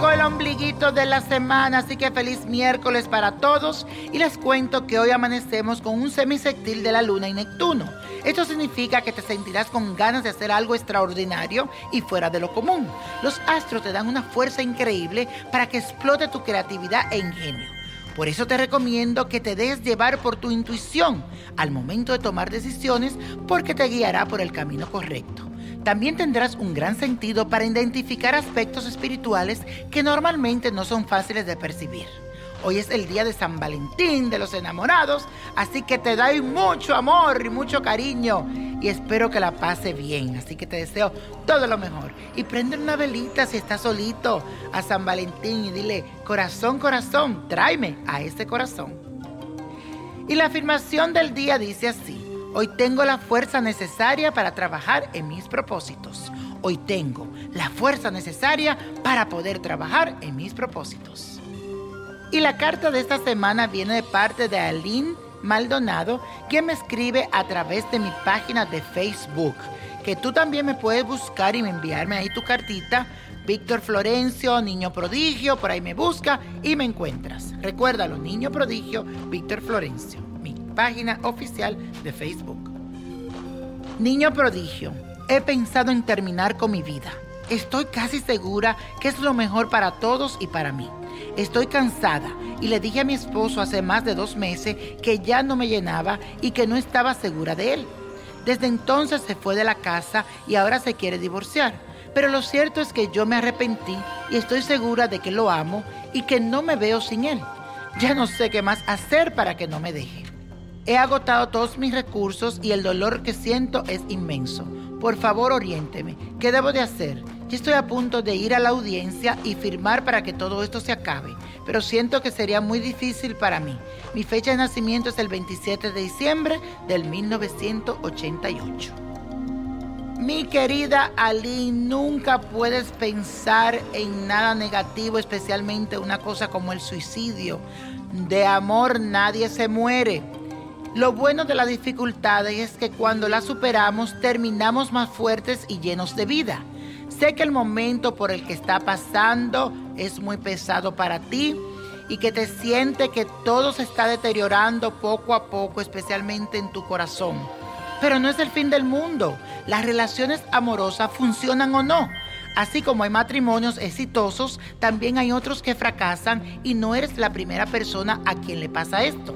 ombliguito de la semana, así que feliz miércoles para todos y les cuento que hoy amanecemos con un semisectil de la luna y Neptuno. Esto significa que te sentirás con ganas de hacer algo extraordinario y fuera de lo común. Los astros te dan una fuerza increíble para que explote tu creatividad e ingenio. Por eso te recomiendo que te dejes llevar por tu intuición al momento de tomar decisiones porque te guiará por el camino correcto. También tendrás un gran sentido para identificar aspectos espirituales que normalmente no son fáciles de percibir. Hoy es el día de San Valentín, de los enamorados, así que te doy mucho amor y mucho cariño y espero que la pase bien, así que te deseo todo lo mejor. Y prende una velita si estás solito a San Valentín y dile, corazón, corazón, tráeme a ese corazón. Y la afirmación del día dice así. Hoy tengo la fuerza necesaria para trabajar en mis propósitos. Hoy tengo la fuerza necesaria para poder trabajar en mis propósitos. Y la carta de esta semana viene de parte de Aline Maldonado, quien me escribe a través de mi página de Facebook, que tú también me puedes buscar y enviarme ahí tu cartita. Víctor Florencio, Niño Prodigio, por ahí me busca y me encuentras. Recuérdalo, Niño Prodigio, Víctor Florencio página oficial de Facebook. Niño prodigio, he pensado en terminar con mi vida. Estoy casi segura que es lo mejor para todos y para mí. Estoy cansada y le dije a mi esposo hace más de dos meses que ya no me llenaba y que no estaba segura de él. Desde entonces se fue de la casa y ahora se quiere divorciar. Pero lo cierto es que yo me arrepentí y estoy segura de que lo amo y que no me veo sin él. Ya no sé qué más hacer para que no me deje. He agotado todos mis recursos y el dolor que siento es inmenso. Por favor, oriénteme. ¿Qué debo de hacer? Yo estoy a punto de ir a la audiencia y firmar para que todo esto se acabe, pero siento que sería muy difícil para mí. Mi fecha de nacimiento es el 27 de diciembre del 1988. Mi querida Ali, nunca puedes pensar en nada negativo, especialmente una cosa como el suicidio. De amor nadie se muere. Lo bueno de la dificultad es que cuando la superamos terminamos más fuertes y llenos de vida. Sé que el momento por el que está pasando es muy pesado para ti y que te siente que todo se está deteriorando poco a poco, especialmente en tu corazón. Pero no es el fin del mundo. Las relaciones amorosas funcionan o no. Así como hay matrimonios exitosos, también hay otros que fracasan y no eres la primera persona a quien le pasa esto.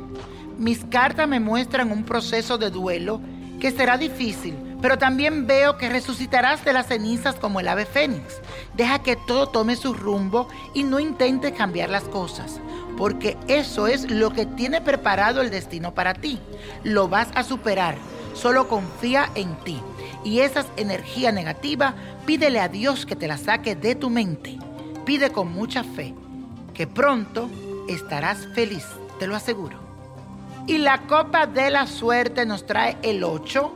Mis cartas me muestran un proceso de duelo que será difícil, pero también veo que resucitarás de las cenizas como el ave fénix. Deja que todo tome su rumbo y no intentes cambiar las cosas, porque eso es lo que tiene preparado el destino para ti. Lo vas a superar, solo confía en ti. Y esa energía negativa, pídele a Dios que te la saque de tu mente. Pide con mucha fe, que pronto estarás feliz, te lo aseguro. Y la copa de la suerte nos trae el 8,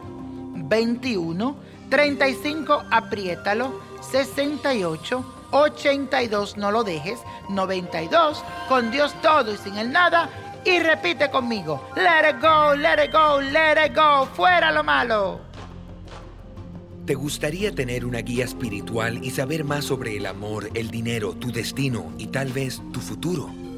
21, 35, apriétalo, 68, 82, no lo dejes, 92, con Dios todo y sin el nada. Y repite conmigo, let it go, let it go, let it go, fuera lo malo. ¿Te gustaría tener una guía espiritual y saber más sobre el amor, el dinero, tu destino y tal vez tu futuro?